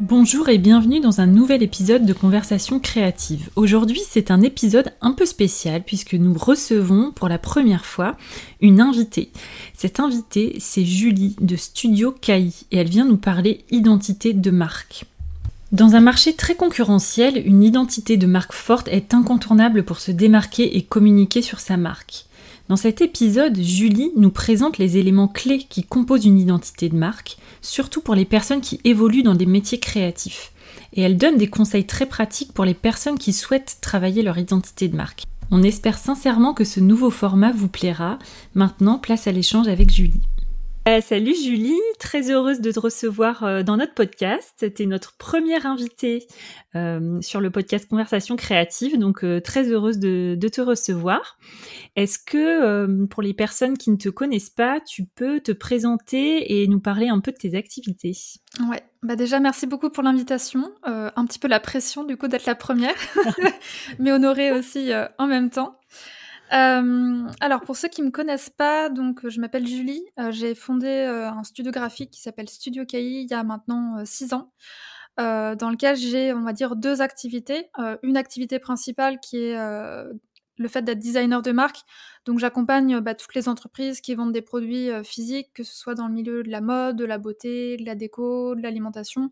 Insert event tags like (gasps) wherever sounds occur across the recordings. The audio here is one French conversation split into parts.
Bonjour et bienvenue dans un nouvel épisode de Conversation créative. Aujourd'hui c'est un épisode un peu spécial puisque nous recevons pour la première fois une invitée. Cette invitée c'est Julie de Studio KI et elle vient nous parler identité de marque. Dans un marché très concurrentiel, une identité de marque forte est incontournable pour se démarquer et communiquer sur sa marque. Dans cet épisode, Julie nous présente les éléments clés qui composent une identité de marque, surtout pour les personnes qui évoluent dans des métiers créatifs. Et elle donne des conseils très pratiques pour les personnes qui souhaitent travailler leur identité de marque. On espère sincèrement que ce nouveau format vous plaira. Maintenant, place à l'échange avec Julie. Euh, salut Julie, très heureuse de te recevoir euh, dans notre podcast. Tu es notre première invitée euh, sur le podcast Conversation créative, donc très heureuse de, te recevoir. Est-ce que pour les personnes qui ne te connaissent pas, tu peux te présenter et nous parler un peu de tes activités? Ouais, bah déjà merci beaucoup pour l'invitation. un petit peu la pression du coup d'être la première, (laughs) (laughs) mais honorée aussi en même temps. Euh, alors pour ceux qui me connaissent pas, donc je m'appelle Julie. Euh, j'ai fondé euh, un studio graphique qui s'appelle Studio KI il y a maintenant six ans, dans lequel j'ai, on va dire, deux activités. une activité principale qui est le fait d'être designer de marque. Donc j'accompagne bah, toutes les entreprises qui vendent des produits physiques, que ce soit dans le milieu de la mode, de la beauté, de la déco, de l'alimentation,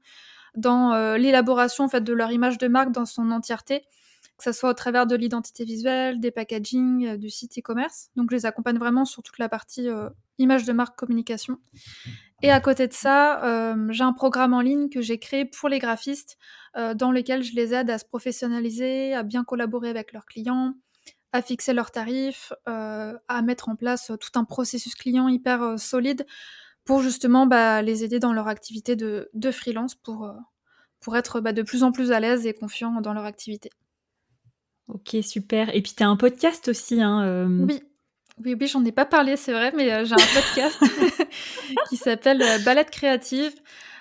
dans l'élaboration en fait de leur image de marque dans son entièreté que ce soit au travers de l'identité visuelle, des packaging, euh, du site e-commerce. Donc je les accompagne vraiment sur toute la partie euh, image de marque communication. Et à côté de ça, euh, j'ai un programme en ligne que j'ai créé pour les graphistes dans lequel je les aide à se professionnaliser, à bien collaborer avec leurs clients, à fixer leurs tarifs, à mettre en place tout un processus client hyper solide pour justement bah, les aider dans leur activité de, freelance pour, pour être bah, de plus en plus à l'aise et confiants dans leur activité. Ok, super. Et puis tu as un podcast aussi. Hein, euh. Oui, oui, oui j'en ai pas parlé, c'est vrai, mais euh, j'ai un podcast (laughs) qui s'appelle euh, Balade créative.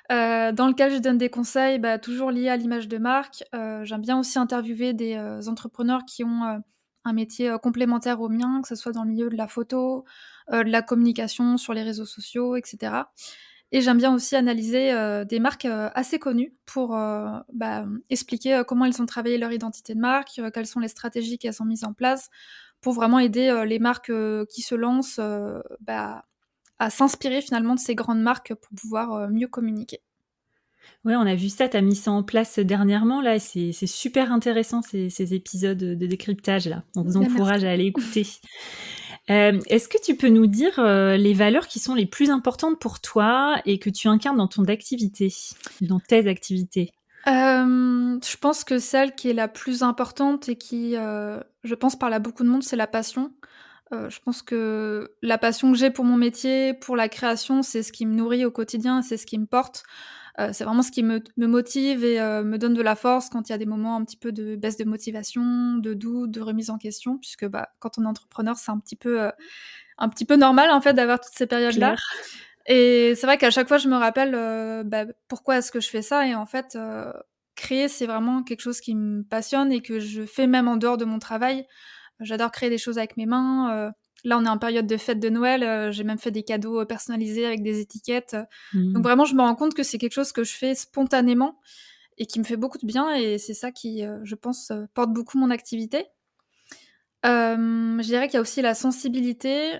dans lequel je donne des conseils bah, toujours liés à l'image de marque. J'aime bien aussi interviewer des entrepreneurs qui ont un métier complémentaire au mien, que ce soit dans le milieu de la photo, de la communication sur les réseaux sociaux, etc. Et j'aime bien aussi analyser euh, des marques euh, assez connues pour euh, bah, expliquer comment elles ont travaillé leur identité de marque, quelles sont les stratégies qu'elles ont mises en place pour vraiment aider les marques qui se lancent bah, à s'inspirer finalement de ces grandes marques pour pouvoir mieux communiquer. Oui, on a vu ça, tu as mis ça en place dernièrement, là, c'est super intéressant ces, épisodes de décryptage, là. On vous encourage à aller écouter. (laughs) Euh, est-ce que tu peux nous dire euh, les valeurs qui sont les plus importantes pour toi et que tu incarnes dans ton activité, dans tes activités? Euh, Je pense que celle qui est la plus importante et qui, je pense, parle à beaucoup de monde, c'est la passion. je pense que la passion que j'ai pour mon métier, pour la création, c'est ce qui me nourrit au quotidien, c'est ce qui me porte. Euh, c'est vraiment ce qui me, motive et euh, me donne de la force quand il y a des moments un petit peu de baisse de motivation, de doute, de remise en question, puisque bah, quand on est entrepreneur, c'est un petit peu, euh, un petit peu normal en fait d'avoir toutes ces périodes-là. Et c'est vrai qu'à chaque fois, je me rappelle bah, pourquoi est-ce que je fais ça. Et en fait, créer, c'est vraiment quelque chose qui me passionne et que je fais même en dehors de mon travail. J'adore créer des choses avec mes mains. Là, on est en période de fête de Noël. Euh, j'ai même fait des cadeaux euh, personnalisés avec des étiquettes. Mmh. Donc vraiment, je me rends compte que c'est quelque chose que je fais spontanément et qui me fait beaucoup de bien. Et c'est ça qui, euh, je pense, porte beaucoup mon activité. je dirais qu'il y a aussi la sensibilité,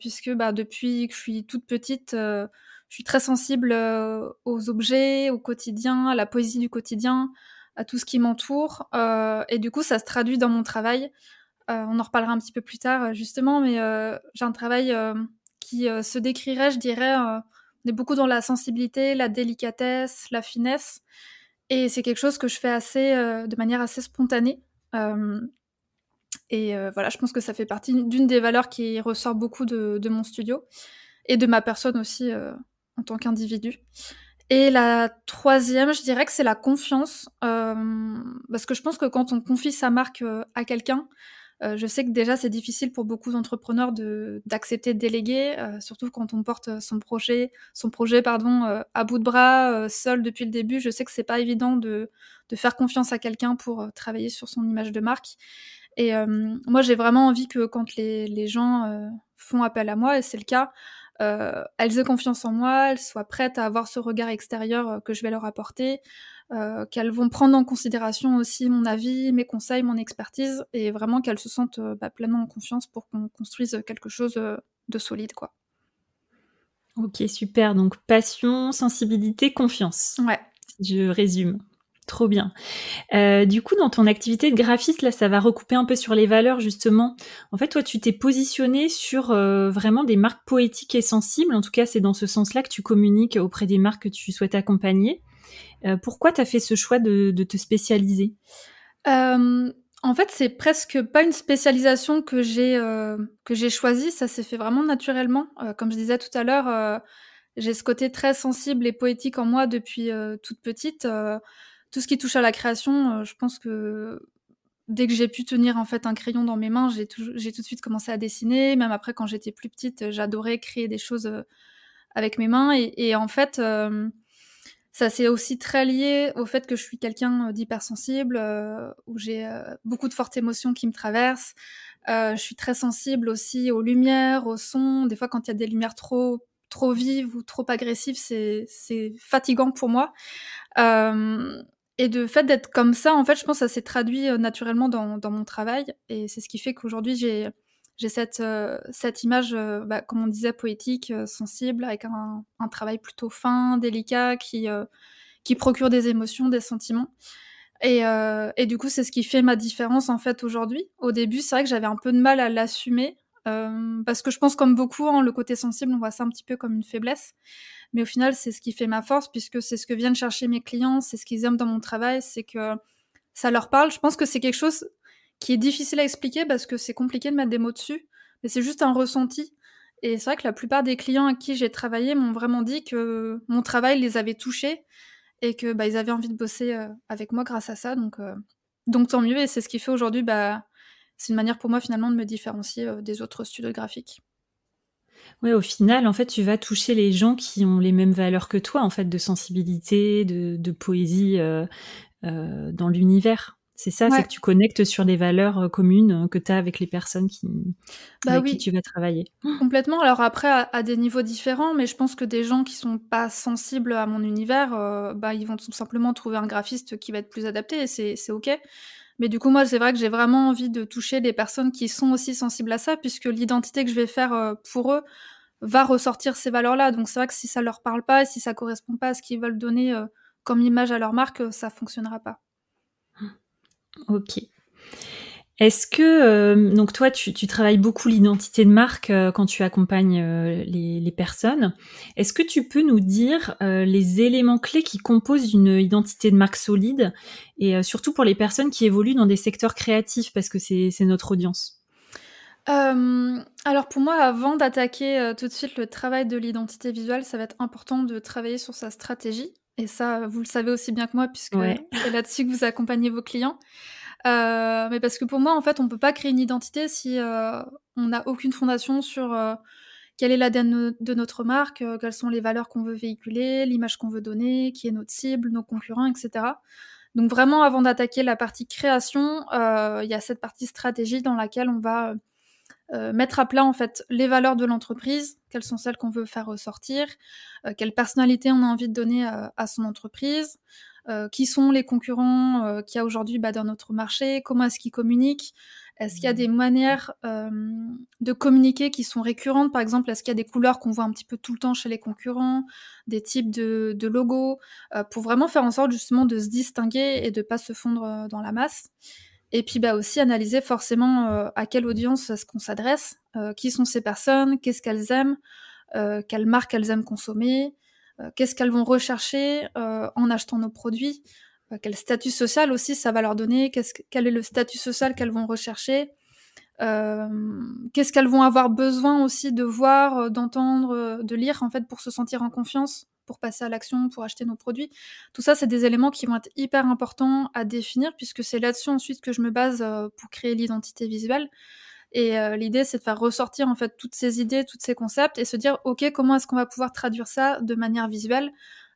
puisque bah, depuis que je suis toute petite, je suis très sensible aux objets, au quotidien, à la poésie du quotidien, à tout ce qui m'entoure. et du coup, ça se traduit dans mon travail. Euh, on en reparlera un petit peu plus tard, justement, mais euh, j'ai un travail euh, qui se décrirait, je dirais, on est beaucoup dans la sensibilité, la délicatesse, la finesse. Et c'est quelque chose que je fais assez, de manière assez spontanée. et voilà, je pense que ça fait partie d'une des valeurs qui ressort beaucoup de, mon studio et de ma personne aussi en tant qu'individu. Et la troisième, je dirais que c'est la confiance, parce que je pense que quand on confie sa marque à quelqu'un, je sais que déjà c'est difficile pour beaucoup d'entrepreneurs de d'accepter de déléguer, surtout quand on porte son projet son projet pardon, à bout de bras, seul depuis le début. Je sais que c'est pas évident de de faire confiance à quelqu'un pour, travailler sur son image de marque et moi j'ai vraiment envie que quand les les gens, font appel à moi et c'est le cas, elles aient confiance en moi, elles soient prêtes à avoir ce regard extérieur, que je vais leur apporter, euh, qu'elles vont prendre en considération aussi mon avis, mes conseils, mon expertise, et vraiment qu'elles se sentent euh, bah, pleinement en confiance pour qu'on construise quelque chose euh, de solide, quoi. Ok, super. Donc passion, sensibilité, confiance. Ouais. Je résume. Trop bien. du coup, dans ton activité de graphiste, là, ça va recouper un peu sur les valeurs, justement. En fait, toi, tu t'es positionné sur vraiment des marques poétiques et sensibles. En tout cas, c'est dans ce sens-là que tu communiques auprès des marques que tu souhaites accompagner. Euh, pourquoi tu as fait ce choix de, te spécialiser? Euh, En fait, c'est presque pas une spécialisation que j'ai euh, que j'ai choisie. Ça s'est fait vraiment naturellement. comme je disais tout à l'heure, j'ai ce côté très sensible et poétique en moi depuis toute petite. tout ce qui touche à la création, je pense que dès que j'ai pu tenir en fait un crayon dans mes mains, j'ai tout, j'ai tout de suite commencé à dessiner. Même après, quand j'étais plus petite, j'adorais créer des choses avec mes mains. Et, et en fait, ça c'est aussi très lié au fait que je suis quelqu'un euh, d'hypersensible, euh, où j'ai euh, beaucoup de fortes émotions qui me traversent. je suis très sensible aussi aux lumières, aux sons. Des fois, quand il y a des lumières trop trop vives ou trop agressives, c'est c'est fatigant pour moi. et de fait d'être comme ça, en fait, je pense que ça s'est traduit naturellement dans, dans mon travail. Et c'est ce qui fait qu'aujourd'hui, j'ai j'ai cette, euh, cette image, euh, bah, comme on disait, poétique, euh, sensible, avec un, un, travail plutôt fin, délicat, qui, qui procure des émotions, des sentiments. Et, et du coup, c'est ce qui fait ma différence en fait aujourd'hui. Au début, c'est vrai que j'avais un peu de mal à l'assumer. parce que je pense comme beaucoup, hein, le côté sensible, on voit ça un petit peu comme une faiblesse. Mais au final, c'est ce qui fait ma force, puisque c'est ce que viennent chercher mes clients, c'est ce qu'ils aiment dans mon travail, c'est que ça leur parle. Je pense que c'est quelque chose qui est difficile à expliquer parce que c'est compliqué de mettre des mots dessus, mais c'est juste un ressenti. Et c'est vrai que la plupart des clients à qui j'ai travaillé m'ont vraiment dit que mon travail les avait touchés et que bah, ils avaient envie de bosser euh, avec moi grâce à ça. Donc, euh, donc tant mieux. Et c'est ce qui fait aujourd'hui, bah, c'est une manière pour moi finalement de me différencier euh, des autres studios graphiques. Oui, au final, en fait, tu vas toucher les gens qui ont les mêmes valeurs que toi, en fait, de sensibilité, de, de poésie dans l'univers. C'est ça, c'est que tu connectes sur les valeurs euh, communes euh, que tu as avec les personnes qui, bah avec qui tu vas travailler. (gasps) Complètement. Alors après, à, des niveaux différents, mais je pense que des gens qui sont pas sensibles à mon univers, euh, bah, ils vont tout simplement trouver un graphiste qui va être plus adapté et c'est OK. Mais du coup, moi, c'est vrai que j'ai vraiment envie de toucher des personnes qui sont aussi sensibles à ça, puisque l'identité que je vais faire pour eux va ressortir ces valeurs-là. Donc c'est vrai que si ça leur parle pas, si ça correspond pas à ce qu'ils veulent donner comme image à leur marque, ça fonctionnera pas. Ok. Est-ce que, euh, donc toi, tu, travailles beaucoup l'identité de marque euh, quand tu accompagnes euh, les, personnes. Est-ce que tu peux nous dire les éléments clés qui composent une identité de marque solide et surtout pour les personnes qui évoluent dans des secteurs créatifs parce que c'est notre audience? Alors pour moi, avant d'attaquer tout de suite le travail de l'identité visuelle, ça va être important de travailler sur sa stratégie. Et ça, vous le savez aussi bien que moi, puisque (laughs) c'est là-dessus que vous accompagnez vos clients. Euh, mais parce que pour moi, en fait, on peut pas créer une identité si euh, on n'a aucune fondation sur euh, quelle est l'ADN de notre marque, quelles sont les valeurs qu'on veut véhiculer, l'image qu'on veut donner, qui est notre cible, nos concurrents, etc. Donc vraiment, avant d'attaquer la partie création, il y a cette partie stratégie dans laquelle on va euh, mettre à plat en fait les valeurs de l'entreprise, quelles sont celles qu'on veut faire ressortir, euh, quelle personnalité on a envie de donner euh, à son entreprise, qui sont les concurrents qu'il y a aujourd'hui bah, dans notre marché, comment est-ce qu'ils communiquent, est-ce qu'il y a des manières de communiquer qui sont récurrentes, par exemple, est-ce qu'il y a des couleurs qu'on voit un petit peu tout le temps chez les concurrents, des types de, de logos, pour vraiment faire en sorte justement de se distinguer et de pas se fondre dans la masse. Et puis bah aussi analyser forcément euh, à quelle audience est-ce qu'on s'adresse, euh, qui sont ces personnes, qu'est-ce qu'elles aiment, euh, quelles marques elles aiment consommer, qu'est-ce qu'elles vont rechercher en achetant nos produits, quel statut social aussi ça va leur donner, qu'est-ce, quel est le statut social qu'elles vont rechercher, qu'est-ce qu'elles vont avoir besoin aussi de voir, d'entendre, de lire en fait pour se sentir en confiance pour passer à l'action, pour acheter nos produits. Tout ça, c'est des éléments qui vont être hyper importants à définir puisque c'est là-dessus ensuite que je me base pour créer l'identité visuelle. Et l'idée, c'est de faire ressortir en fait toutes ces idées, tous ces concepts et se dire, ok, comment est-ce qu'on va pouvoir traduire ça de manière visuelle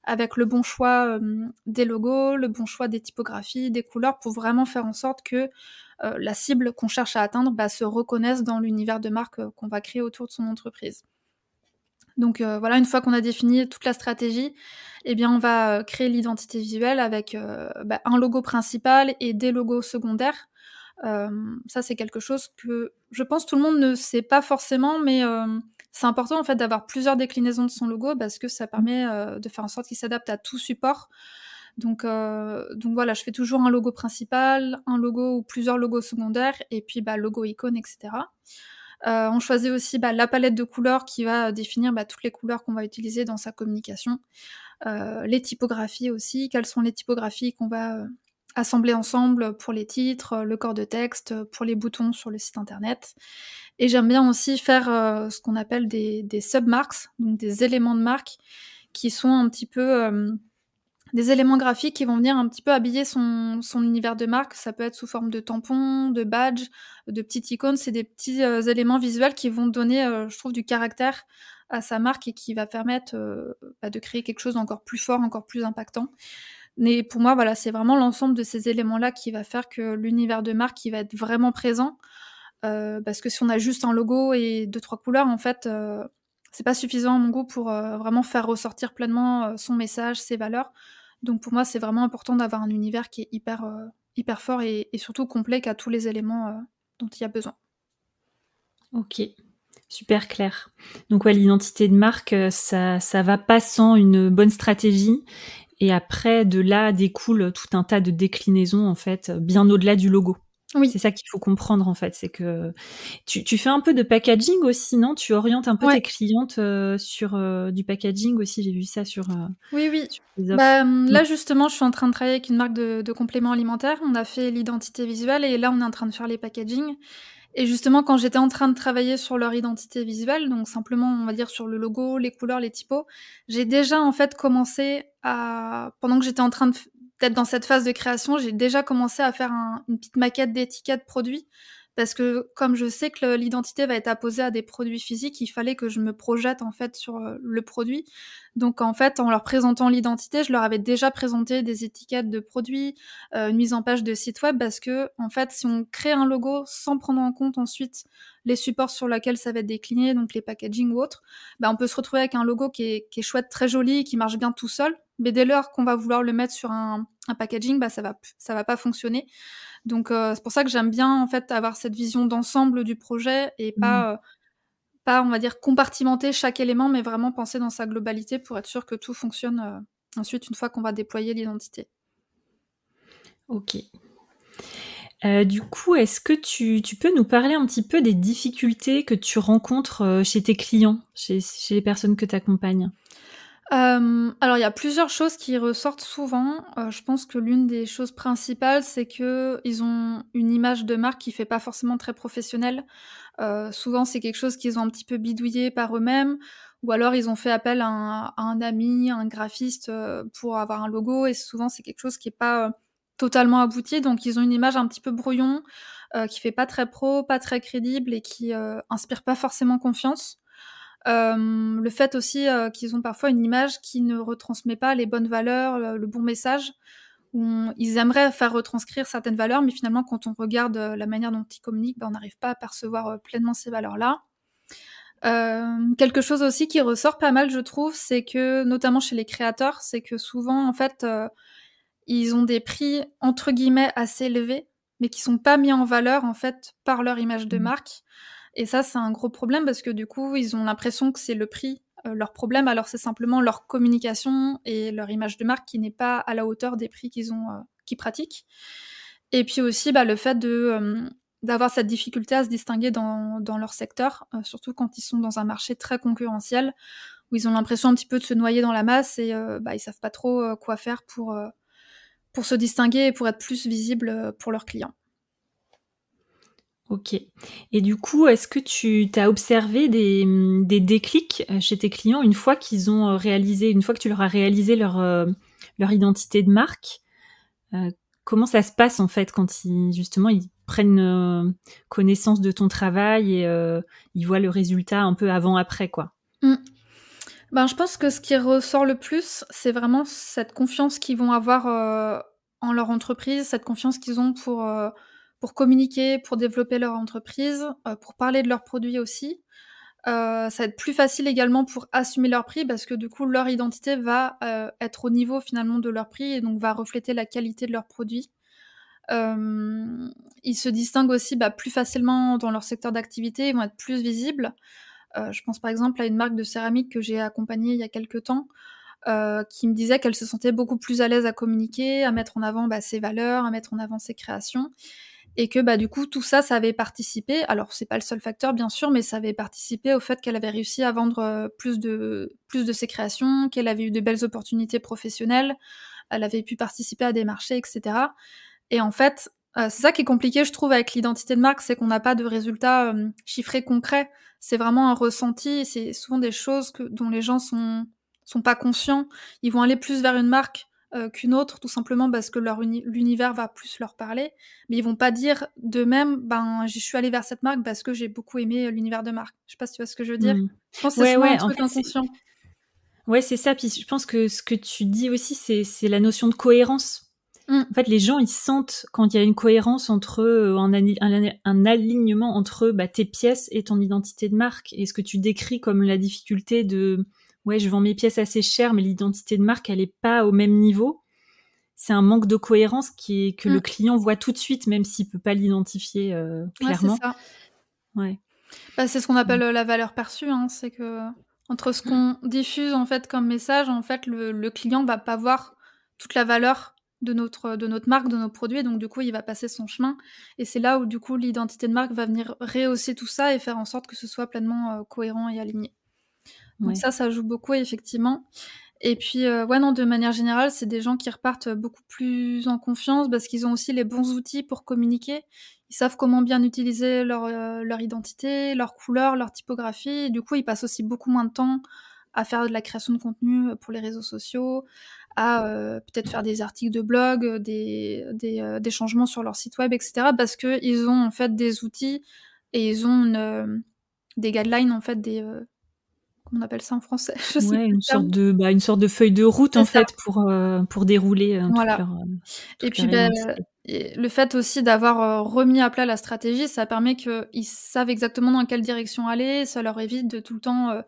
avec le bon choix des logos, le bon choix des typographies, des couleurs, pour vraiment faire en sorte que la cible qu'on cherche à atteindre bah, se reconnaisse dans l'univers de marque qu'on va créer autour de son entreprise. Donc voilà, une fois qu'on a défini toute la stratégie, eh bien on va créer l'identité visuelle avec bah, un logo principal et des logos secondaires. ça c'est quelque chose que je pense tout le monde ne sait pas forcément, mais c'est important en fait d'avoir plusieurs déclinaisons de son logo parce que ça permet euh, de faire en sorte qu'il s'adapte à tout support. Donc, euh, donc voilà, je fais toujours un logo principal, un logo ou plusieurs logos secondaires, et puis bah, logo icône, etc. Euh, on choisit aussi bah, la palette de couleurs qui va définir bah, toutes les couleurs qu'on va utiliser dans sa communication. les typographies aussi, quelles sont les typographies qu'on va assembler ensemble pour les titres, le corps de texte, pour les boutons sur le site internet. Et j'aime bien aussi faire euh, ce qu'on appelle des, des submarks, donc des éléments de marque qui sont un petit peu euh, des éléments graphiques qui vont venir un petit peu habiller son, univers de marque. Ça peut être sous forme de tampons, de badges, de petites icônes. C'est des petits euh, éléments visuels qui vont donner, je trouve, du caractère à sa marque et qui va permettre bah, de créer quelque chose d'encore plus fort, encore plus impactant. Mais pour moi, voilà, c'est vraiment l'ensemble de ces éléments-là qui va faire que l'univers de marque qui va être vraiment présent. Euh, parce que si on a juste un logo et deux trois couleurs, en fait, euh, c'est pas suffisant à mon goût pour euh, vraiment faire ressortir pleinement son message, ses valeurs. Donc pour moi, c'est vraiment important d'avoir un univers qui est hyper hyper fort et, surtout complet, qui a tous les éléments dont il y a besoin. Ok. Super clair. Donc ouais, l'identité de marque, ça, ça va pas sans une bonne stratégie. Et après, de là découle tout un tas de déclinaisons, en fait, bien au-delà du logo. Oui. C'est ça qu'il faut comprendre en fait, c'est que tu, tu, fais un peu de packaging aussi, non? Tu orientes un peu tes clientes euh, sur euh, du packaging aussi, j'ai vu ça sur. Euh, oui, oui. bah, hum, là justement, je suis en train de travailler avec une marque de, de compléments alimentaires. On a fait l'identité visuelle et là on est en train de faire les packaging. Et justement, quand j'étais en train de travailler sur leur identité visuelle, donc simplement, on va dire sur le logo, les couleurs, les typos, j'ai déjà en fait commencé à, pendant que j'étais en train de, dans cette phase de création, j'ai déjà commencé à faire une petite maquette d'étiquette produit parce que comme je sais que l'identité va être apposée à des produits physiques, il fallait que je me projette en fait sur euh, le produit. Donc en fait, en leur présentant l'identité, je leur avais déjà présenté des étiquettes de produits, euh, une mise en page de site web, parce que en fait, si on crée un logo sans prendre en compte ensuite les supports sur lesquels ça va être décliné, donc les packaging ou autres, bah, on peut se retrouver avec un logo qui est, qui est chouette, très joli, qui marche bien tout seul, mais dès lors qu'on va vouloir le mettre sur un, un packaging, bah ça va ça va pas fonctionner. Donc euh, c'est pour ça que j'aime bien en fait avoir cette vision d'ensemble du projet et pas mmh. euh, pas on va dire compartimenter chaque élément, mais vraiment penser dans sa globalité pour être sûr que tout fonctionne euh, ensuite une fois qu'on va déployer l'identité. Ok. Du coup, est-ce que tu, tu, peux nous parler un petit peu des difficultés que tu rencontres chez tes clients, chez, chez les personnes que tu accompagnes euh, alors il y a plusieurs choses qui ressortent souvent. Euh, je pense que l'une des choses principales, c'est qu'ils ont une image de marque qui fait pas forcément très professionnelle. Euh, souvent, c'est quelque chose qu'ils ont un petit peu bidouillé par eux-mêmes ou alors ils ont fait appel à un ami, un graphiste, pour avoir un logo et souvent c'est quelque chose qui est pas, totalement abouti. Donc ils ont une image un petit peu brouillon, qui fait pas très pro, pas très crédible et qui, inspire pas forcément confiance. Euh, le fait aussi euh, qu'ils ont parfois une image qui ne retransmet pas les bonnes valeurs, le, bon message. Où ils aimeraient faire retranscrire certaines valeurs, mais finalement, quand on regarde euh, la manière dont ils communiquent, ben, on n'arrive pas à percevoir pleinement ces valeurs-là. quelque chose aussi qui ressort pas mal, je trouve, c'est que, notamment chez les créateurs, c'est que souvent, en fait, ils ont des prix entre guillemets assez élevés, mais qui sont pas mis en valeur en fait par leur image de mmh. marque. Et ça, c'est un gros problème parce que du coup, ils ont l'impression que c'est le prix euh, leur problème, alors c'est simplement leur communication et leur image de marque qui n'est pas à la hauteur des prix qu'ils ont, euh, qu'ils pratiquent. Et puis aussi, bah, le fait de euh, d'avoir cette difficulté à se distinguer dans, dans leur secteur, surtout quand ils sont dans un marché très concurrentiel, où ils ont l'impression un petit peu de se noyer dans la masse et bah, ils savent pas trop quoi faire pour, pour se distinguer et pour être plus visibles pour leurs clients. OK et du coup, est-ce que tu as observé des, mmh, des déclics, heu, chez tes clients une fois qu'ils ont, heu, réalisé une fois que tu leur as réalisé leur, leur identité de marque? Comment ça se passe en fait quand ils justement ils prennent, connaissance de ton travail et ils voient le résultat un peu avant après quoi? Mmh. Ben, je pense que ce qui ressort le plus, c'est vraiment cette confiance qu'ils vont avoir, heu, en leur entreprise, cette confiance qu'ils ont pour, heu, pour communiquer, pour développer leur entreprise, heu, pour parler de leurs produits aussi. Ça va être plus facile également pour assumer leur prix parce que du coup leur identité va, être au niveau finalement de leur prix et donc va refléter la qualité de leurs produits. Ils se distinguent aussi, bah, plus facilement dans leur secteur d'activité, ils vont être plus visibles. Heu, je pense par exemple à une marque de céramique que j'ai accompagnée il y a quelque temps, heu, qui me disait qu'elle se sentait beaucoup plus à l'aise à communiquer, à mettre en avant, bah, ses valeurs, à mettre en avant ses créations et que, bah, du coup tout ça, ça avait participé alors c'est pas le seul facteur bien sûr, mais ça avait participé au fait qu'elle avait réussi à vendre, heu, plus de ses créations, qu'elle avait eu de belles opportunités professionnelles. Elle avait pu participer à des marchés et cetera et en fait, c'est ça qui est compliqué je trouve avec l'identité de marque, c'est qu'on n'a pas de résultats, chiffrés concrets. C'est vraiment un ressenti, c'est souvent des choses que dont les gens sont sont pas conscients. Ils vont aller plus vers une marque, heu, qu'une autre, tout simplement parce que l'univers va plus leur parler, mais ils vont pas dire d'eux-mêmes: «Ben, je suis allé vers cette marque parce que j'ai beaucoup aimé, heu, l'univers de marque». Je sais pas si tu vois ce que je veux dire? Mmh. Je pense que c'est Ouais, un truc fait, inconscient. ouais, c'est ça, puis je pense que ce que tu dis aussi, c'est c'est la notion de cohérence. Mmh. En fait, les gens, ils sentent quand il y a une cohérence entre, heu, un un alignement entre, bah, tes pièces et ton identité de marque et ce que tu décris comme la difficulté de: «Ouais, je vends mes pièces assez cher, mais l'identité de marque, elle est pas au même niveau». C'est un manque de cohérence qui est que le Mmh. client voit tout de suite, même s'il peut pas l'identifier, heu, Ouais, c'est clairement. ça. Ouais. Bah, c'est ce qu'on appelle, heu, la valeur perçue, hein. C'est qu'entre ce Mmh. qu'on diffuse, en fait, comme message, en fait, le le client va pas voir toute la valeur de notre de notre marque, de nos produits et donc du coup, il va passer son chemin et c'est là où, du coup, l'identité de marque va venir rehausser tout ça et faire en sorte que ce soit pleinement, heu, cohérent et aligné. Donc Ouais. ça, ça joue beaucoup effectivement et puis, heu, ouais, non, de manière générale, c'est des gens qui repartent, beaucoup plus en confiance parce qu'ils ont aussi les bons outils pour communiquer. Ils savent comment bien utiliser leur, heu, leur identité, leurs couleurs, leur typographie et du coup, ils passent aussi beaucoup moins de temps à faire de la création de contenu, pour les réseaux sociaux, à, heu, peut-être faire des articles de blog, des des, des changements sur leur site web et cetera parce qu'ils ont, en fait, des outils et ils ont une, hem, des guidelines, en fait, des, comment on appelle ça en français? (laughs) Je sais Ouais, plus le une sorte de, bah, une sorte de feuille de route, en ça. fait, pour, pour dérouler, Voilà leur, et puis, bah et le fait aussi d'avoir, remis à plat la stratégie, ça permet qu'ils savent exactement dans quelle direction aller. Ça leur évite de tout le temps,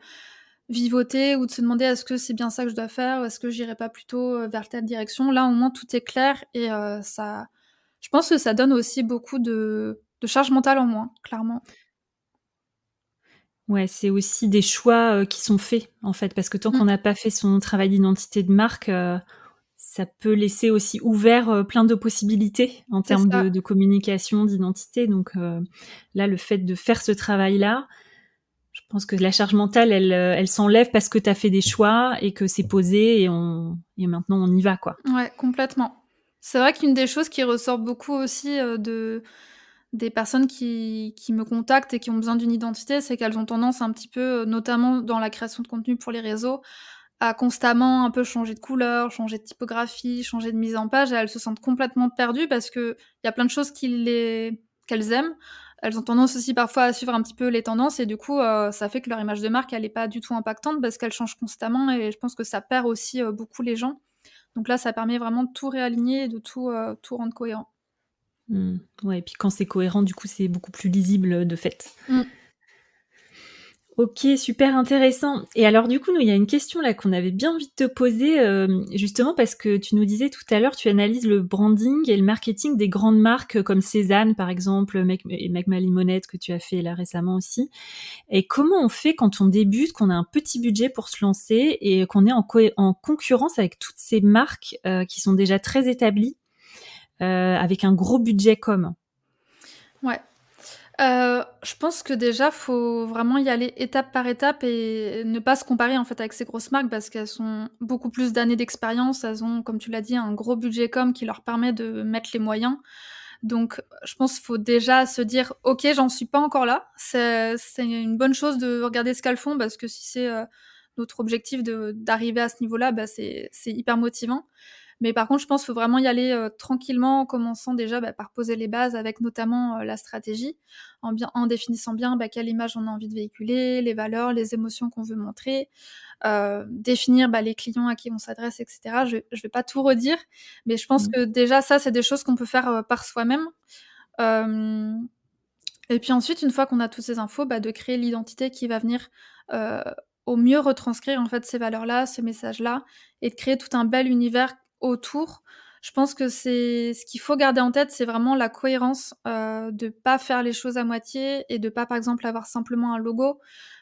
vivoter ou de se demander: «Est-ce que c'est bien ça que je dois faire? Ou est-ce que j'irais pas plutôt, heu, vers telle direction?» là, au moins, tout est clair et heu, ça je pense que ça donne aussi beaucoup de de charge mentale en moins, clairement. Ouais, c'est aussi des choix, heu, qui sont faits, en fait, parce que tant qu'on Mmh. n'a pas fait son travail d'identité de marque, ça peut laisser aussi ouvert, plein de possibilités en termes de de communication, d'identité donc là, le fait de faire ce travail-là, je pense que la charge mentale, elle, heu, elle s'enlève parce que tu as fait des choix et que c'est posé et on et maintenant on y va, quoi. Ouais, complètement. C'est vrai qu'une des choses qui ressort beaucoup aussi, heu, de des personnes qui qui me contactent et qui ont besoin d'une identité, c'est qu'elles ont tendance un petit peu, heu, notamment dans la création de contenu pour les réseaux, à constamment un peu changer de couleur, changer de typographie, changer de mise en page et elles se sentent complètement perdues parce qu'il y a plein de choses qu'elles aiment. Elles ont tendance aussi parfois à suivre un petit peu les tendances et du coup, heu, ça fait que leur image de marque, elle est pas du tout impactante parce qu'elle change constamment et je pense que ça perd aussi, heu, beaucoup les gens. Donc là, ça permet vraiment de tout réaligner et de tout, heu, tout rendre cohérent. Mmh. Ouais et puis quand c'est cohérent, du coup, c'est beaucoup plus lisible, de fait. Mmh. OK, super intéressant et alors du coup, nous, il y a une question là qu'on avait bien envie de te poser, hem, justement parce que tu nous disais tout à l'heure, tu analyses le branding et le marketing des grandes marques comme Cézanne, par exemple, et Make My Lemonade que tu as fait là récemment aussi et comment on fait quand on débute, qu'on a un petit budget pour se lancer et qu'on est en concurrence avec toutes ces marques, heu, qui sont déjà très établies, heu, avec un gros budget com? Ouais. Heu, je pense que déjà, faut vraiment y aller étape par étape et ne pas se comparer, en fait, avec ces grosses marques parce qu'elles ont beaucoup plus d'années d'expérience. Elles ont, comme tu l'as dit, un gros budget com qui leur permet de mettre les moyens. Donc, je pense qu'il faut déjà se dire, ok, j'en suis pas encore là. C'est une bonne chose de regarder ce qu'elles font parce que si c'est euh, notre objectif d'arriver à ce niveau-là, bah, c'est hyper motivant. Mais par contre, je pense qu'il faut vraiment y aller euh, tranquillement, en commençant déjà bah, par poser les bases avec notamment euh, la stratégie, en, bien, en définissant bien bah, quelle image on a envie de véhiculer, les valeurs, les émotions qu'on veut montrer, euh, définir bah, les clients à qui on s'adresse, etc. Je ne vais pas tout redire, mais je pense mmh. que déjà ça, c'est des choses qu'on peut faire par soi-même. et puis ensuite, une fois qu'on a toutes ces infos, bah, de créer l'identité qui va venir au mieux retranscrire en fait ces valeurs-là, ces messages-là, et de créer tout un bel univers autour. Je pense que c'est ce qu'il faut garder en tête, c'est vraiment la cohérence euh, de pas faire les choses à moitié et de pas, par exemple, avoir simplement un logo,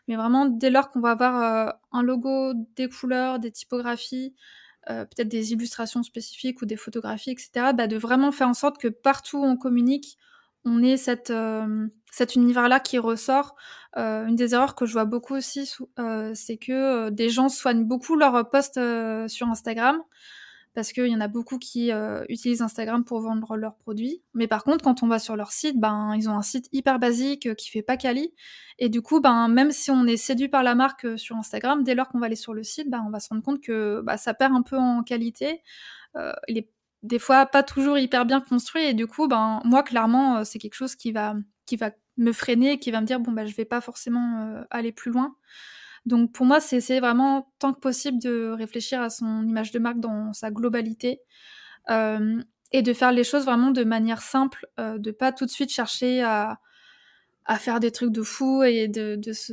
mais vraiment dès lors qu'on va avoir euh, un logo, des couleurs, des typographies, euh, peut-être des illustrations spécifiques ou des photographies, etc., bah, de vraiment faire en sorte que partout où on communique, on ait cette, euh, cet univers-là qui ressort. Euh, une des erreurs que je vois beaucoup aussi, c'est que des gens soignent beaucoup leurs posts sur Instagram parce qu'il y en a beaucoup qui euh, utilisent Instagram pour vendre leurs produits. Mais par contre, quand on va sur leur site, ben ils ont un site hyper basique euh, qui fait pas quali. Et du coup, ben même si on est séduit par la marque euh, sur Instagram, dès lors qu'on va aller sur le site, ben on va se rendre compte que bah, ça perd un peu en qualité. il est des fois pas toujours hyper bien construit. Et du coup, ben moi clairement, c'est quelque chose qui va qui va me freiner, qui va me dire bon ben je vais pas forcément aller plus loin. Donc pour moi, c'est essayer vraiment tant que possible de réfléchir à son image de marque dans sa globalité euh, et de faire les choses vraiment de manière simple, euh, de pas tout de suite chercher à, à faire des trucs de fou et de, de, se,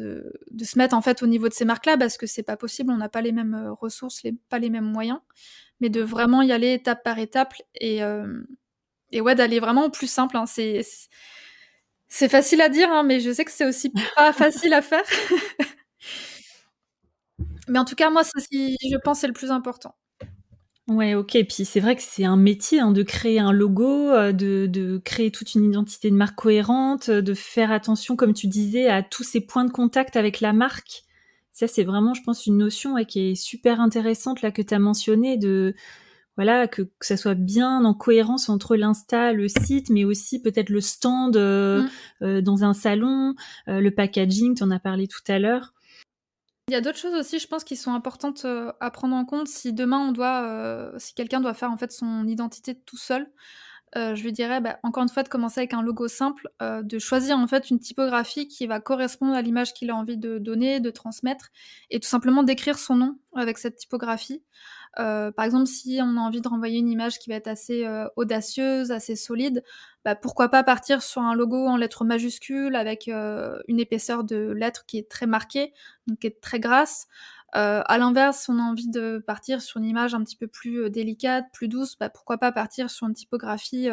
de se mettre en fait au niveau de ces marques-là parce que c'est pas possible, on n'a pas les mêmes euh, ressources, les, pas les mêmes moyens, mais de vraiment y aller étape par étape et, euh, et ouais, d'aller vraiment au plus simple. Hein. C'est, c'est facile à dire, hein, mais je sais que c'est aussi (laughs) pas facile à faire. (laughs) Mais en tout cas, moi, c'est ce qui, je pense, est le plus important. Ouais, ok. Puis c'est vrai que c'est un métier hein, de créer un logo, euh, de, de, créer toute une identité de marque cohérente, de faire attention, comme tu disais, à tous ces points de contact avec la marque. Ça, c'est vraiment, je pense, une notion qui est super intéressante là que tu as mentionné de voilà que, que, ça soit bien en cohérence entre l'insta, le site, mais aussi peut-être le stand euh, mmh. euh, dans un salon, le packaging, tu en as parlé tout à l'heure. Il y a d'autres choses aussi, je pense, qui sont importantes euh, à prendre en compte si demain on doit, euh, si quelqu'un doit faire en fait son identité tout seul. Euh, je lui dirais, bah, encore une fois, de commencer avec un logo simple, de choisir en fait une typographie qui va correspondre à l'image qu'il a envie de donner, de transmettre, et tout simplement d'écrire son nom avec cette typographie. Euh, par exemple, si on a envie de renvoyer une image qui va être assez euh, audacieuse, assez solide, bah, pourquoi pas partir sur un logo en lettres majuscules avec euh, une épaisseur de lettres qui est très marquée, donc qui est très grasse. à l'inverse, si on a envie de partir sur une image un petit peu plus délicate, plus douce, bah, pourquoi pas partir sur une typographie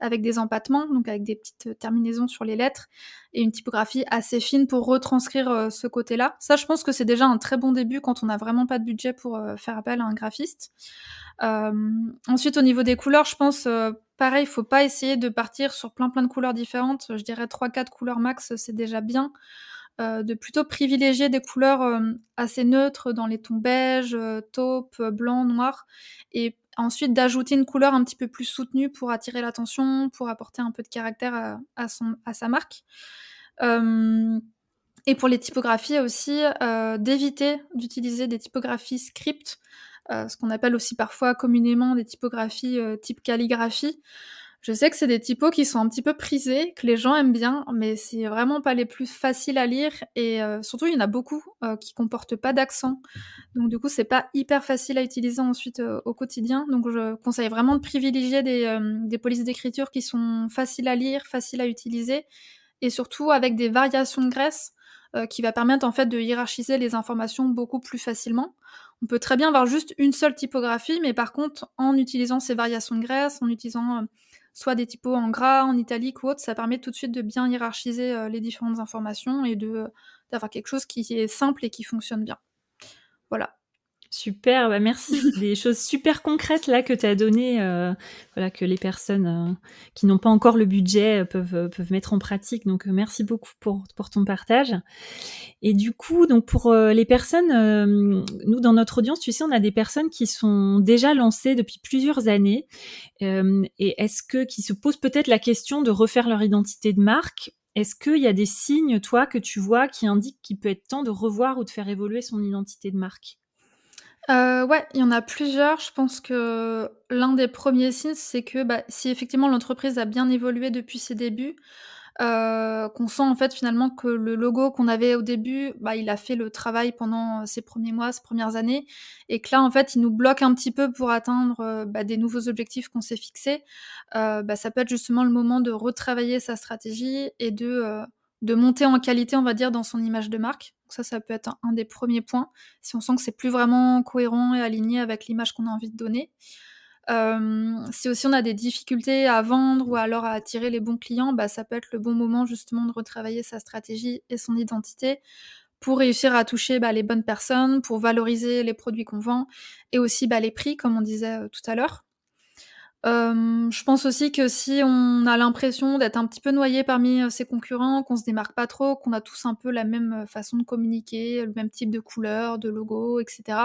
avec des empattements, donc avec des petites euh, terminaisons sur les lettres, et une typographie assez fine pour retranscrire euh, ce côté-là. Ça, je pense que c'est déjà un très bon début quand on n'a vraiment pas de budget pour euh, faire appel à un graphiste. ensuite, au niveau des couleurs, je pense, pareil, il faut pas essayer de partir sur plein plein de couleurs différentes. Je dirais 3-4 couleurs max, c'est déjà bien. de plutôt privilégier des couleurs assez neutres dans les tons beige, taupe, blanc, noir, et Ensuite, d'ajouter une couleur un petit peu plus soutenue pour attirer l'attention, pour apporter un peu de caractère à, son, à sa marque. Euh, et pour les typographies aussi, euh, d'éviter d'utiliser des typographies script, euh, ce qu'on appelle aussi parfois communément des typographies type calligraphie. Je sais que c'est des typos qui sont un petit peu prisés, que les gens aiment bien, mais c'est vraiment pas les plus faciles à lire et euh, surtout il y en a beaucoup euh, qui comportent pas d'accent. Donc du coup, c'est pas hyper facile à utiliser ensuite euh, au quotidien. Donc je conseille vraiment de privilégier des, des polices d'écriture qui sont faciles à lire, faciles à utiliser et surtout avec des variations de graisse qui va permettre en fait de hiérarchiser les informations beaucoup plus facilement. On peut très bien avoir juste une seule typographie, mais par contre, en utilisant ces variations de graisse, en utilisant soit des typos en gras, en italique ou autre, ça permet tout de suite de bien hiérarchiser euh, les différentes informations et de d'avoir quelque chose qui est simple et qui fonctionne bien. Voilà. Super, bah merci. (laughs) Des choses super concrètes là que tu as données, euh, voilà, que les personnes euh, qui n'ont pas encore le budget euh, peuvent, peuvent mettre en pratique. Donc merci beaucoup pour, pour ton partage. Et du coup, donc pour les personnes, nous dans notre audience, tu sais, on a des personnes qui sont déjà lancées depuis plusieurs années et est-ce que qui se posent peut-être la question de refaire leur identité de marque est-ce qu'il y a des signes, toi, que tu vois qui indiquent qu'il peut être temps de revoir ou de faire évoluer son identité de marque? Euh, ouais, il y en a plusieurs. Je pense que l'un des premiers signes, c'est que, bah, si effectivement l'entreprise a bien évolué depuis ses débuts, euh, qu'on sent en fait finalement que le logo qu'on avait au début, bah, il a fait le travail pendant ces premiers mois, ces premières années, et que là en fait il nous bloque un petit peu pour atteindre euh, bah, des nouveaux objectifs qu'on s'est fixés. bah, ça peut être justement le moment de retravailler sa stratégie et de de monter en qualité, on va dire, dans son image de marque. ça, ça peut être un, des premiers points, si on sent que c'est plus vraiment cohérent et aligné avec l'image qu'on a envie de donner. Euh, si aussi on a des difficultés à vendre ou alors à attirer les bons clients, bah, ça peut être le bon moment justement de retravailler sa stratégie et son identité pour réussir à toucher bah, les bonnes personnes, pour valoriser les produits qu'on vend et aussi bah, les prix, comme on disait euh, tout à l'heure. Euh, je pense aussi que si on a l'impression d'être un petit peu noyé parmi euh, ses concurrents, qu'on se démarque pas trop, qu'on a tous un peu la même euh, façon de communiquer, le même type de couleur, de logo, etc.,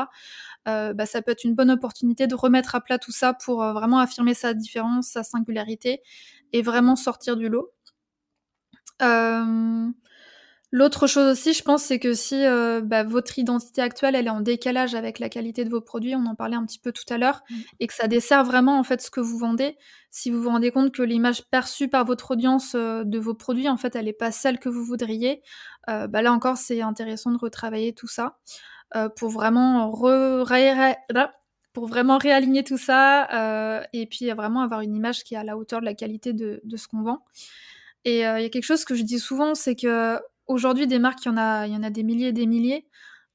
bah, ça peut être une bonne opportunité de remettre à plat tout ça pour vraiment affirmer sa différence, sa singularité et vraiment sortir du lot. L'autre chose aussi, je pense, c'est que si euh, bah, votre identité actuelle, elle est en décalage avec la qualité de vos produits, on en parlait un petit peu tout à l'heure, mmh. et que ça dessert vraiment en fait ce que vous vendez. Si vous vous rendez compte que l'image perçue par votre audience euh, de vos produits, en fait, elle n'est pas celle que vous voudriez, euh, bah, là encore, c'est intéressant de retravailler tout ça pour vraiment pour vraiment réaligner tout ça et puis vraiment avoir une image qui est à la hauteur de la qualité de, de ce qu'on vend. Et il y a quelque chose que je dis souvent, c'est que Aujourd'hui, des marques, il y en a, il y en a des milliers et des milliers.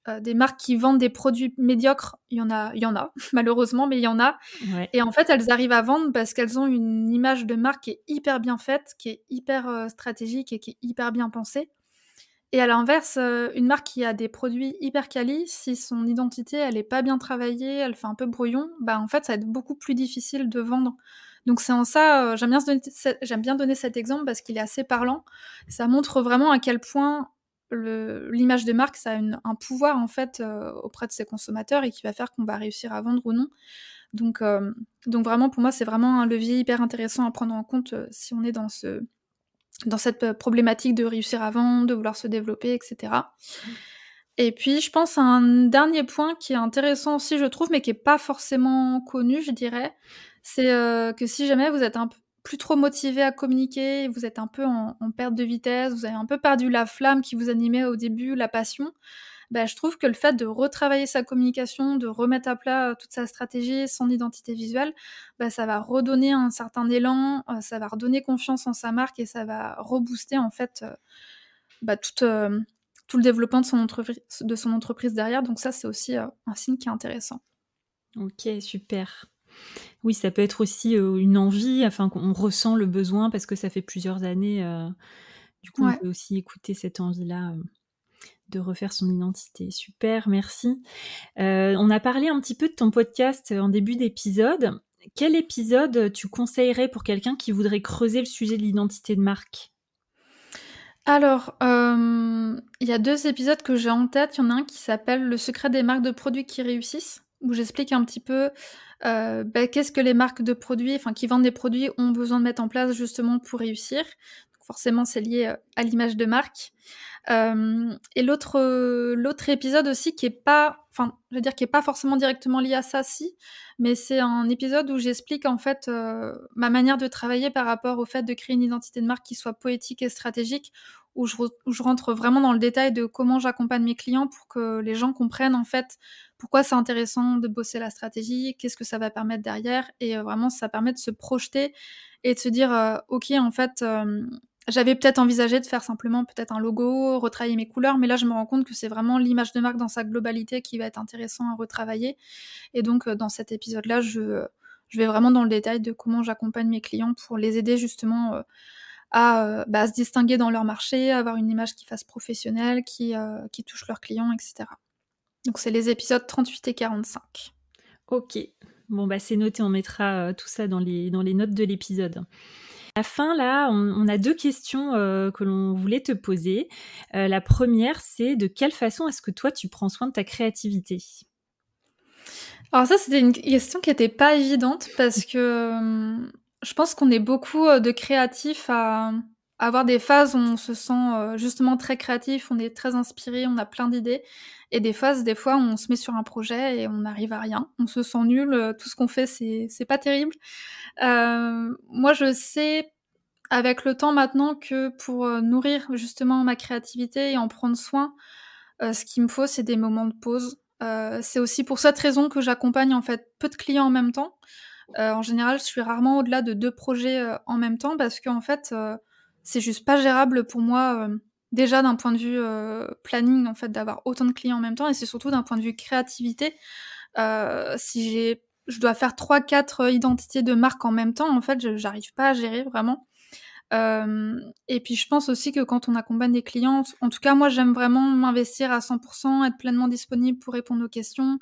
Euh, des marques qui vendent des produits médiocres, il y en a, il y en a (laughs) malheureusement, mais il y en a. Et en fait, elles arrivent à vendre parce qu'elles ont une image de marque qui est hyper bien faite, qui est hyper euh, stratégique et qui est hyper bien pensée. Et à l'inverse, euh, une marque qui a des produits hyper quali, si son identité elle est pas bien travaillée, elle fait un peu brouillon, bah en fait ça va être beaucoup plus difficile de vendre donc c'est en ça, euh, j'aime bien, bien, donner cet exemple parce qu'il est assez parlant. Ça montre vraiment à quel point l'image de marque, ça a un pouvoir en fait euh, auprès de ses consommateurs et qui va faire qu'on va réussir à vendre ou non. Donc, euh, donc vraiment, pour moi, c'est vraiment un levier hyper intéressant à prendre en compte si on est dans, ce, dans cette problématique de réussir à vendre, de vouloir se développer, etc. Et puis, je pense à un dernier point qui est intéressant aussi, je trouve, mais qui n'est pas forcément connu, je dirais, c'est euh, que si jamais vous êtes un peu plus trop motivé à communiquer, vous êtes un peu en, perte de vitesse, vous avez un peu perdu la flamme qui vous animait au début, la passion, bah, je trouve que le fait de retravailler sa communication, de remettre à plat euh, toute sa stratégie, son identité visuelle, bah, ça va redonner un certain élan, euh, ça va redonner confiance en sa marque et ça va rebooster en fait bah, tout, le développement de son entreprise derrière. Donc ça, c'est aussi un signe qui est intéressant. Ok, super. Oui, ça peut être aussi une envie, enfin qu'on ressent le besoin parce que ça fait plusieurs années. du coup, on peut aussi écouter cette envie-là de refaire son identité. Super, merci. on a parlé un petit peu de ton podcast en début d'épisode. Quel épisode tu conseillerais pour quelqu'un qui voudrait creuser le sujet de l'identité de marque? Alors, il y a deux épisodes que j'ai en tête. Il y en a un qui s'appelle Le secret des marques de produits qui réussissent, où j'explique un petit peu euh, bah, qu'est-ce que les marques de produits, enfin qui vendent des produits, ont besoin de mettre en place justement pour réussir. forcément, c'est lié euh, à l'image de marque. Euh, et l'autre l'autre épisode aussi qui est pas, enfin, je veux dire qui est pas forcément directement lié à ça, si, mais c'est un épisode où j'explique en fait ma manière de travailler par rapport au fait de créer une identité de marque qui soit poétique et stratégique, où je, où je rentre vraiment dans le détail de comment j'accompagne mes clients pour que les gens comprennent en fait pourquoi c'est intéressant de bosser la stratégie, qu'est-ce que ça va permettre derrière, et euh, vraiment ça permet de se projeter et de se dire euh, ok en fait euh, j'avais peut-être envisagé de faire simplement peut-être un logo, retravailler mes couleurs, mais là je me rends compte que c'est vraiment l'image de marque dans sa globalité qui va être intéressant à retravailler. Et donc dans cet épisode-là, je, je vais vraiment dans le détail de comment j'accompagne mes clients pour les aider justement à, bah, se distinguer dans leur marché, avoir une image qui fasse professionnelle, qui touche leurs clients, etc. Donc c'est les épisodes 38 et 45. Ok, bon bah c'est noté, on mettra tout ça dans les, dans les notes de l'épisode. À la fin, là, on, a deux questions que l'on voulait te poser. la première, c'est de quelle façon est-ce que toi, tu prends soin de ta créativité? Alors ça, c'était une question qui n'était pas évidente parce que je pense qu'on est beaucoup de créatifs à avoir des phases où on se sent justement très créatif, on est très inspiré, on a plein d'idées. Et des phases, des fois, on se met sur un projet et on n'arrive à rien. On se sent nul, tout ce qu'on fait, c'est pas terrible. Euh, moi, je sais avec le temps maintenant que pour nourrir justement ma créativité et en prendre soin, ce qu'il me faut, c'est des moments de pause. c'est aussi pour cette raison que j'accompagne en fait peu de clients en même temps. en général, je suis rarement au-delà de deux projets en même temps parce qu'en fait, c'est juste pas gérable pour moi, euh, déjà d'un point de vue euh, planning, en fait, d'avoir autant de clients en même temps, et c'est surtout d'un point de vue créativité. Euh, si j'ai, je dois faire trois, quatre identités de marque en même temps, en fait, j'arrive pas à gérer vraiment. et puis je pense aussi que quand on accompagne des clients, en tout cas moi j'aime vraiment m'investir à 100%, être pleinement disponible pour répondre aux questions,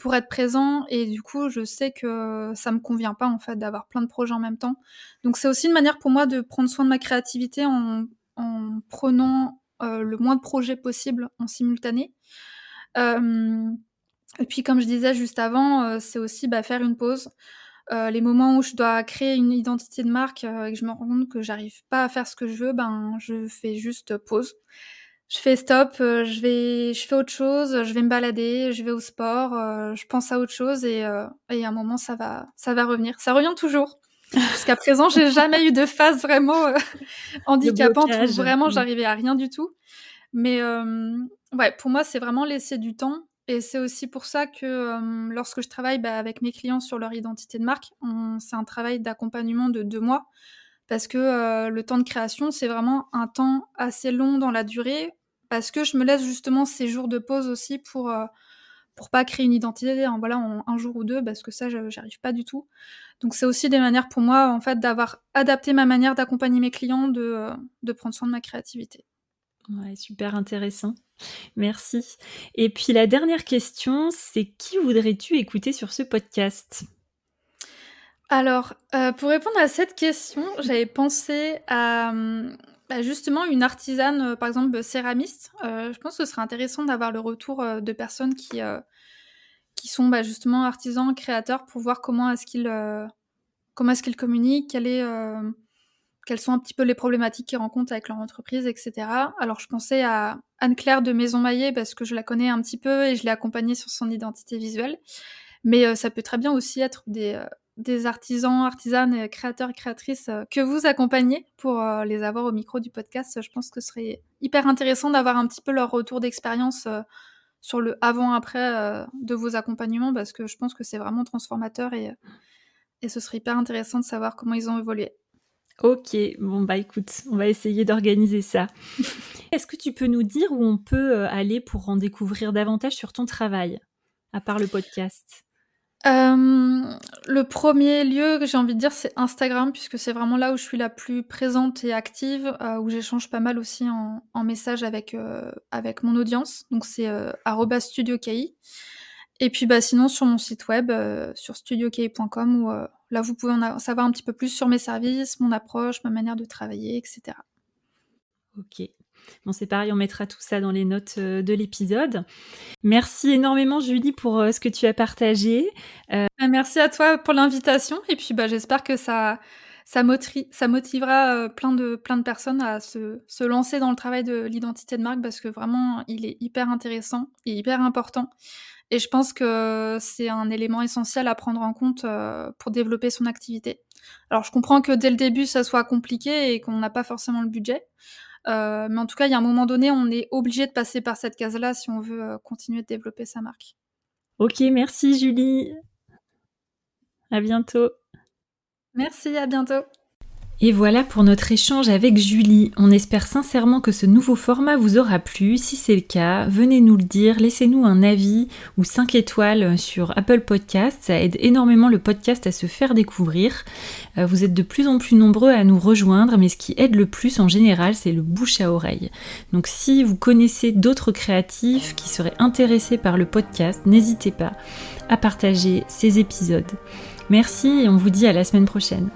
pour être présent et du coup je sais que ça me convient pas en fait d'avoir plein de projets en même temps. Donc c'est aussi une manière pour moi de prendre soin de ma créativité en, en prenant euh, le moins de projets possible en simultané. Euh, et puis comme je disais juste avant, euh, c'est aussi bah, faire une pause. les moments où je dois créer une identité de marque et que je me rends compte que j'arrive pas à faire ce que je veux, ben je fais juste pause je fais stop, euh, je vais, je fais autre chose, je vais me balader, je vais au sport, euh, je pense à autre chose et, euh, et à un moment ça va, ça va revenir. Ça revient toujours. Jusqu'à présent, j'ai (laughs) jamais eu de phase vraiment handicapante où vraiment mm. j'arrivais à rien du tout. Mais ouais, pour moi, c'est vraiment laisser du temps. Et c'est aussi pour ça que lorsque je travaille bah, avec mes clients sur leur identité de marque, c'est un travail d'accompagnement de deux mois. Parce que le temps de création, c'est vraiment un temps assez long dans la durée parce que je me laisse justement ces jours de pause aussi pour euh, pour pas créer une identité en voilà en un jour ou deux parce que ça j'arrive pas du tout. Donc c'est aussi des manières pour moi en fait d'avoir adapté ma manière d'accompagner mes clients de euh, de prendre soin de ma créativité. Ouais, super intéressant. Merci. Et puis la dernière question, c'est qui voudrais-tu écouter sur ce podcast? Alors, euh, pour répondre à cette question, j'avais pensé à, hum, bah, justement, une artisane, euh, par exemple, céramiste, euh, je pense que ce serait intéressant d'avoir le retour euh, de personnes qui, qui sont bah, justement artisans, créateurs, pour voir comment est-ce qu'ils comment est-ce communiquent, quelles sont un petit peu les problématiques qu'ils rencontrent avec leur entreprise, etc. Alors, je pensais à Anne-Claire de Maison Maillet parce que je la connais un petit peu et je l'ai accompagnée sur son identité visuelle. Mais ça peut très bien aussi être des, des artisans, artisanes, créateurs et créatrices euh, que vous accompagnez pour euh, les avoir au micro du podcast. Je pense que ce serait hyper intéressant d'avoir un petit peu leur retour d'expérience euh, sur le avant-après de vos accompagnements parce que je pense que c'est vraiment transformateur et, et ce serait hyper intéressant de savoir comment ils ont évolué. Ok, bon bah écoute, on va essayer d'organiser ça. (laughs) Est-ce que tu peux nous dire où on peut aller pour en découvrir davantage sur ton travail, à part le podcast? Le premier lieu que j'ai envie de dire, c'est Instagram, puisque c'est vraiment là où je suis la plus présente et active, euh, où j'échange pas mal aussi en en message avec, euh, avec mon audience. Donc c'est, euh, @studioki et puis, bah, sinon sur mon site web, sur studioki.com où, là vous pouvez en savoir un petit peu plus sur mes services, mon approche, ma manière de travailler etc. OK. Bon, c'est pareil, on mettra tout ça dans les notes euh, de l'épisode. Merci énormément, Julie, pour euh, ce que tu as partagé. Euh, bah, merci à toi pour l'invitation. Et puis, bah, j'espère que ça, ça, ça motivera plein, de, plein de personnes à se, se lancer dans le travail de l'identité de marque parce que vraiment, il est hyper intéressant et hyper important. Et je pense que c'est un élément essentiel à prendre en compte pour développer son activité. Alors, je comprends que dès le début, ça soit compliqué et qu'on n'a pas forcément le budget. Euh, mais en tout cas, il y a un moment donné, on est obligé de passer par cette case-là si on veut euh, continuer de développer sa marque. Ok, merci Julie. À bientôt. Merci, à bientôt. Et voilà pour notre échange avec Julie. On espère sincèrement que ce nouveau format vous aura plu. Si c'est le cas, venez nous le dire, laissez-nous un avis ou 5 étoiles sur Apple Podcast. Ça aide énormément le podcast à se faire découvrir. Euh, vous êtes de plus en plus nombreux à nous rejoindre, mais ce qui aide le plus en général, c'est le bouche à oreille. Donc si vous connaissez d'autres créatifs qui seraient intéressés par le podcast, n'hésitez pas à partager ces épisodes. Merci et on vous dit à la semaine prochaine.